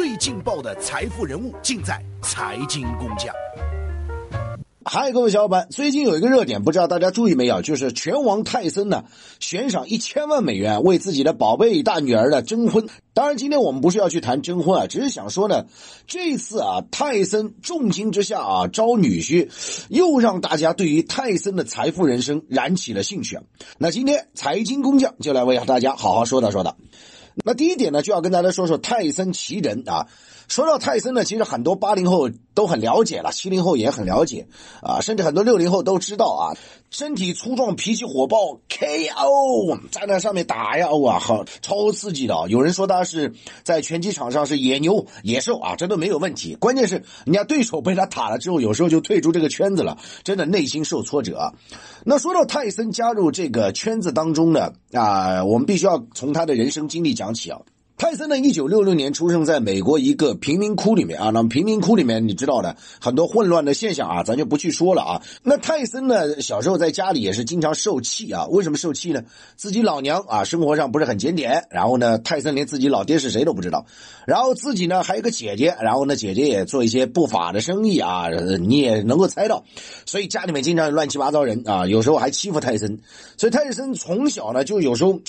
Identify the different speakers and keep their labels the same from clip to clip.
Speaker 1: 最劲爆的财富人物，尽在财经工匠。
Speaker 2: 嗨，各位小伙伴，最近有一个热点，不知道大家注意没有？就是拳王泰森呢悬赏一千万美元为自己的宝贝大女儿的征婚。当然，今天我们不是要去谈征婚啊，只是想说呢，这次啊泰森重金之下啊招女婿，又让大家对于泰森的财富人生燃起了兴趣。那今天财经工匠就来为大家好好说道说道。那第一点呢，就要跟大家说说泰森奇人啊。说到泰森呢，其实很多八零后都很了解了，七零后也很了解啊，甚至很多六零后都知道啊。身体粗壮，脾气火爆，KO 在那上面打呀，哇，好超刺激的啊。有人说他是在拳击场上是野牛野兽啊，这都没有问题。关键是人家对手被他打了之后，有时候就退出这个圈子了，真的内心受挫折。那说到泰森加入这个圈子当中呢，啊，我们必须要从他的人生经历讲起啊。泰森呢，一九六六年出生在美国一个贫民窟里面啊。那么贫民窟里面，你知道的很多混乱的现象啊，咱就不去说了啊。那泰森呢，小时候在家里也是经常受气啊。为什么受气呢？自己老娘啊，生活上不是很检点。然后呢，泰森连自己老爹是谁都不知道。然后自己呢还有个姐姐，然后呢姐姐也做一些不法的生意啊，你也能够猜到。所以家里面经常有乱七八糟人啊，有时候还欺负泰森。所以泰森从小呢就有时候。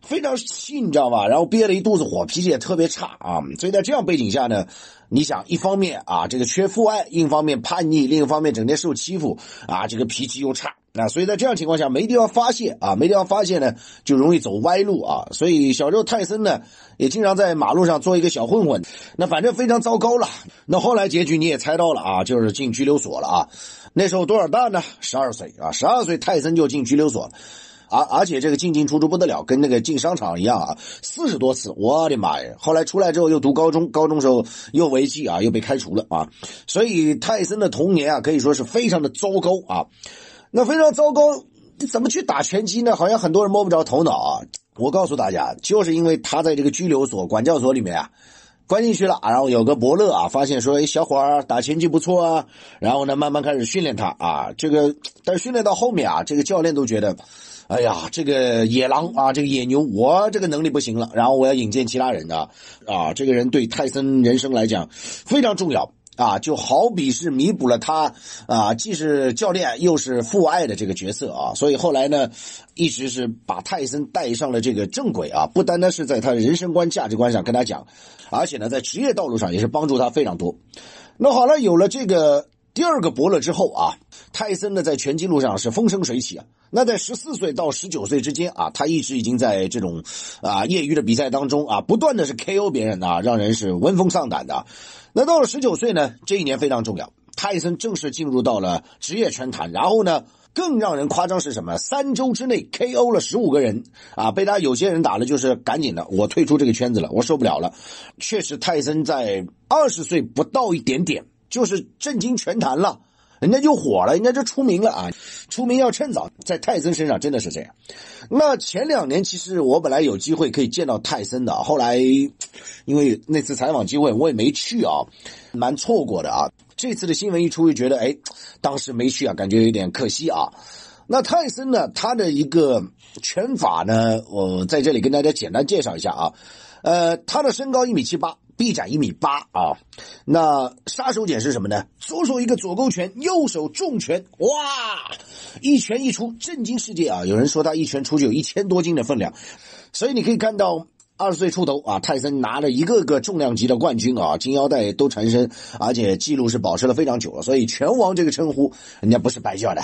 Speaker 2: 非常气，你知道吧？然后憋了一肚子火，脾气也特别差啊。所以在这样背景下呢，你想，一方面啊，这个缺父爱；另一方面叛逆；另一方面整天受欺负啊，这个脾气又差啊。所以在这样情况下，没地方发泄啊，没地方发泄呢，就容易走歪路啊。所以小时候泰森呢，也经常在马路上做一个小混混，那反正非常糟糕了。那后来结局你也猜到了啊，就是进拘留所了啊。那时候多少大呢？十二岁啊，十二岁泰森就进拘留所。而而且这个进进出出不得了，跟那个进商场一样啊，四十多次，我的妈呀！后来出来之后又读高中，高中时候又违纪啊，又被开除了啊。所以泰森的童年啊，可以说是非常的糟糕啊。那非常糟糕，怎么去打拳击呢？好像很多人摸不着头脑啊。我告诉大家，就是因为他在这个拘留所、管教所里面啊，关进去了，然后有个伯乐啊，发现说，哎，小伙儿打拳击不错啊，然后呢，慢慢开始训练他啊。这个，但训练到后面啊，这个教练都觉得。哎呀，这个野狼啊，这个野牛，我这个能力不行了，然后我要引荐其他人啊，啊，这个人对泰森人生来讲非常重要啊，就好比是弥补了他啊，既是教练又是父爱的这个角色啊，所以后来呢，一直是把泰森带上了这个正轨啊，不单单是在他人生观、价值观上跟他讲，而且呢，在职业道路上也是帮助他非常多。那好了，有了这个。第二个伯乐之后啊，泰森呢在拳击路上是风生水起啊。那在十四岁到十九岁之间啊，他一直已经在这种啊业余的比赛当中啊，不断的是 KO 别人啊，让人是闻风丧胆的。那到了十九岁呢，这一年非常重要，泰森正式进入到了职业拳坛。然后呢，更让人夸张是什么？三周之内 KO 了十五个人啊，被他有些人打了，就是赶紧的，我退出这个圈子了，我受不了了。确实，泰森在二十岁不到一点点。就是震惊全坛了，人家就火了，人家就出名了啊！出名要趁早，在泰森身上真的是这样。那前两年其实我本来有机会可以见到泰森的，后来因为那次采访机会我也没去啊，蛮错过的啊。这次的新闻一出，就觉得哎，当时没去啊，感觉有点可惜啊。那泰森呢，他的一个拳法呢，我在这里跟大家简单介绍一下啊。呃，他的身高一米七八。臂展一米八啊，那杀手锏是什么呢？左手一个左勾拳，右手重拳，哇，一拳一出震惊世界啊！有人说他一拳出去有一千多斤的分量，所以你可以看到二十岁出头啊，泰森拿了一个个重量级的冠军啊，金腰带都缠身，而且记录是保持了非常久了，所以拳王这个称呼人家不是白叫的。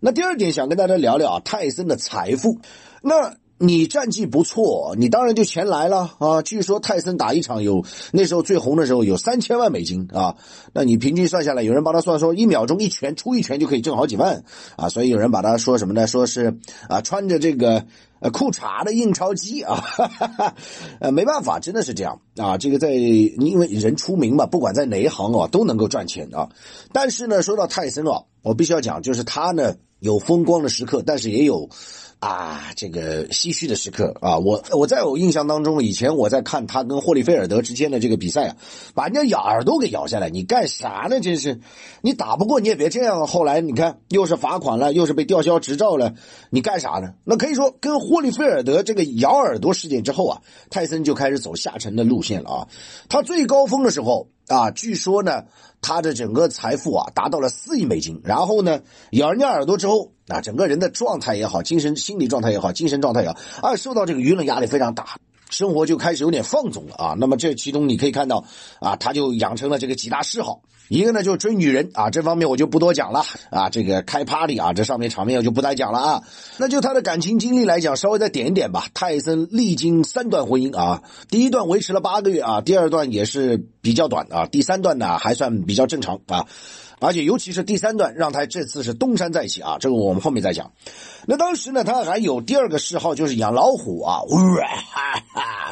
Speaker 2: 那第二点想跟大家聊聊啊，泰森的财富，那。你战绩不错，你当然就钱来了啊！据说泰森打一场有那时候最红的时候有三千万美金啊，那你平均算下来，有人帮他算说一秒钟一拳出一拳就可以挣好几万啊，所以有人把他说什么呢？说是啊穿着这个呃裤衩的印钞机啊，呃没办法，真的是这样啊！这个在因为人出名嘛，不管在哪一行啊都能够赚钱啊。但是呢，说到泰森啊，我必须要讲，就是他呢有风光的时刻，但是也有。啊，这个唏嘘的时刻啊！我我在我印象当中，以前我在看他跟霍利菲尔德之间的这个比赛啊，把人家咬耳朵给咬下来，你干啥呢？真是，你打不过你也别这样。后来你看，又是罚款了，又是被吊销执照了，你干啥呢？那可以说，跟霍利菲尔德这个咬耳朵事件之后啊，泰森就开始走下沉的路线了啊。他最高峰的时候啊，据说呢，他的整个财富啊达到了四亿美金。然后呢，咬人家耳朵之后。啊，整个人的状态也好，精神心理状态也好，精神状态也好，啊，受到这个舆论压力非常大，生活就开始有点放纵了啊。那么这其中你可以看到，啊，他就养成了这个几大嗜好，一个呢就是追女人啊，这方面我就不多讲了啊。这个开 party 啊，这上面场面我就不再讲了啊。那就他的感情经历来讲，稍微再点一点吧。泰森历经三段婚姻啊，第一段维持了八个月啊，第二段也是比较短啊，第三段呢还算比较正常啊。而且尤其是第三段，让他这次是东山再起啊！这个我们后面再讲。那当时呢，他还有第二个嗜好，就是养老虎啊，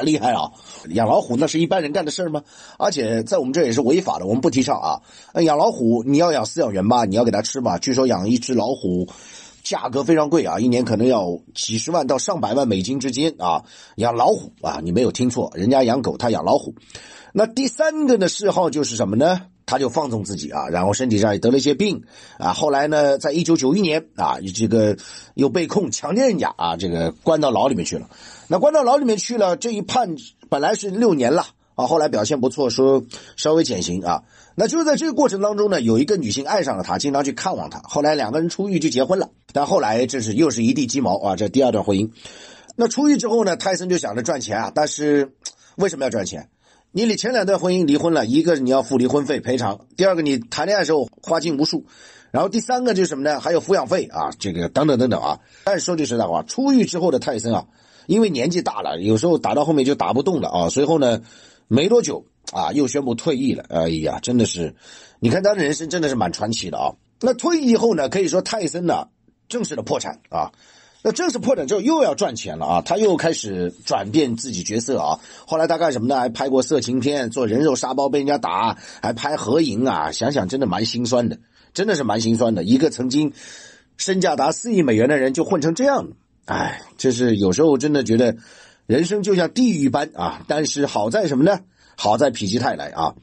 Speaker 2: 厉害啊！养老虎那是一般人干的事吗？而且在我们这也是违法的，我们不提倡啊。养老虎你要养饲养员吧，你要给它吃吧。据说养一只老虎，价格非常贵啊，一年可能要几十万到上百万美金之间啊。养老虎啊，你没有听错，人家养狗，他养老虎。那第三个的嗜好就是什么呢？他就放纵自己啊，然后身体上也得了一些病啊。后来呢，在一九九一年啊，这个又被控强奸人家啊，这个关到牢里面去了。那关到牢里面去了，这一判本来是六年了啊，后来表现不错，说稍微减刑啊。那就是在这个过程当中呢，有一个女性爱上了他，经常去看望他。后来两个人出狱就结婚了，但后来这是又是一地鸡毛啊，这第二段婚姻。那出狱之后呢，泰森就想着赚钱啊，但是为什么要赚钱？你你前两段婚姻离婚了，一个你要付离婚费赔偿，第二个你谈恋爱时候花尽无数，然后第三个就是什么呢？还有抚养费啊，这个等等等等啊。但是说句实在话，出狱之后的泰森啊，因为年纪大了，有时候打到后面就打不动了啊。随后呢，没多久啊，又宣布退役了。哎呀，真的是，你看他的人生真的是蛮传奇的啊。那退役以后呢，可以说泰森呢正式的破产啊。那正式破产之后又要赚钱了啊！他又开始转变自己角色啊。后来他干什么呢？还拍过色情片，做人肉沙包被人家打，还拍合影啊！想想真的蛮心酸的，真的是蛮心酸的。一个曾经身价达四亿美元的人就混成这样，哎，这是有时候真的觉得人生就像地狱般啊！但是好在什么呢？好在否极泰来啊！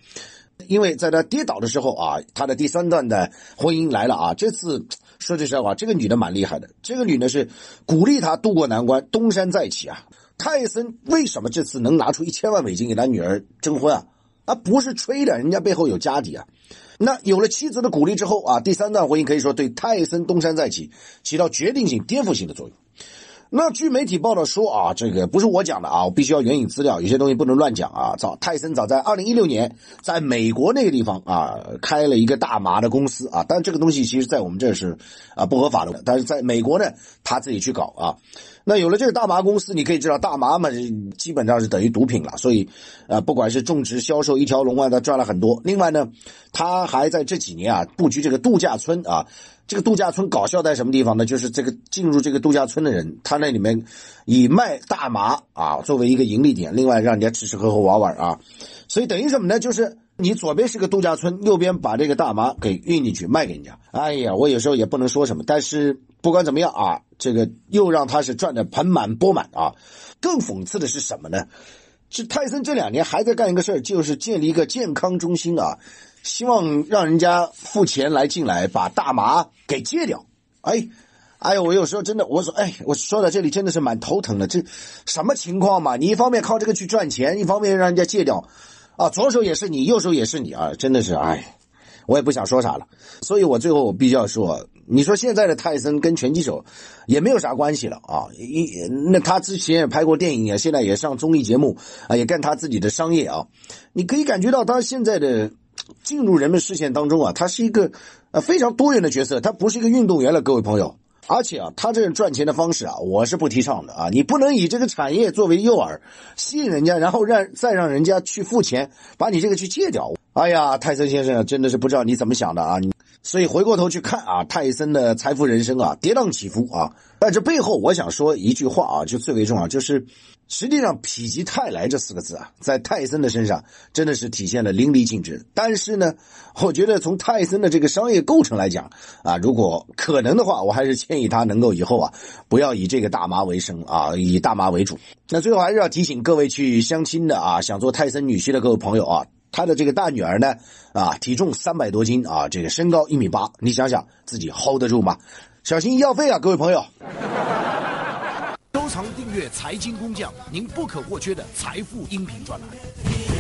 Speaker 2: 因为在他跌倒的时候啊，他的第三段的婚姻来了啊，这次。说句实话，这个女的蛮厉害的。这个女的是鼓励他渡过难关，东山再起啊。泰森为什么这次能拿出一千万美金给他女儿征婚啊？啊，不是吹的，人家背后有家底啊。那有了妻子的鼓励之后啊，第三段婚姻可以说对泰森东山再起起到决定性、颠覆性的作用。那据媒体报道说啊，这个不是我讲的啊，我必须要援引资料，有些东西不能乱讲啊。早泰森早在二零一六年在美国那个地方啊，开了一个大麻的公司啊，但这个东西其实在我们这是啊不合法的，但是在美国呢，他自己去搞啊。那有了这个大麻公司，你可以知道大麻嘛，基本上是等于毒品了，所以啊，不管是种植、销售一条龙啊，他赚了很多。另外呢，他还在这几年啊布局这个度假村啊。这个度假村搞笑在什么地方呢？就是这个进入这个度假村的人，他那里面以卖大麻啊作为一个盈利点，另外让人家吃吃喝喝玩玩啊，所以等于什么呢？就是你左边是个度假村，右边把这个大麻给运进去卖给人家。哎呀，我有时候也不能说什么，但是不管怎么样啊，这个又让他是赚的盆满钵满啊。更讽刺的是什么呢？是泰森这两年还在干一个事儿，就是建立一个健康中心啊。希望让人家付钱来进来，把大麻给戒掉。哎，哎呦，我有时候真的，我说，哎，我说到这里真的是蛮头疼的。这什么情况嘛？你一方面靠这个去赚钱，一方面让人家戒掉，啊，左手也是你，右手也是你啊，真的是，哎，我也不想说啥了。所以我最后我必须要说，你说现在的泰森跟拳击手也没有啥关系了啊。一那他之前也拍过电影，啊现在也上综艺节目啊，也干他自己的商业啊。你可以感觉到他现在的。进入人们视线当中啊，他是一个呃非常多元的角色，他不是一个运动员了，各位朋友。而且啊，他这种赚钱的方式啊，我是不提倡的啊。你不能以这个产业作为诱饵，吸引人家，然后让再让人家去付钱，把你这个去戒掉。哎呀，泰森先生真的是不知道你怎么想的啊！你所以回过头去看啊，泰森的财富人生啊，跌宕起伏啊。但这背后，我想说一句话啊，就最为重要，就是实际上，“否极泰来”这四个字啊，在泰森的身上真的是体现了淋漓尽致。但是呢，我觉得从泰森的这个商业构成来讲啊，如果可能的话，我还是建议他能够以后啊，不要以这个大麻为生啊，以大麻为主。那最后还是要提醒各位去相亲的啊，想做泰森女婿的各位朋友啊，他的这个大女儿呢啊，体重三百多斤啊，这个身高一米八，你想想自己 hold 得住吗？小心医药费啊，各位朋友。
Speaker 1: 收藏订阅财经工匠，您不可或缺的财富音频专栏。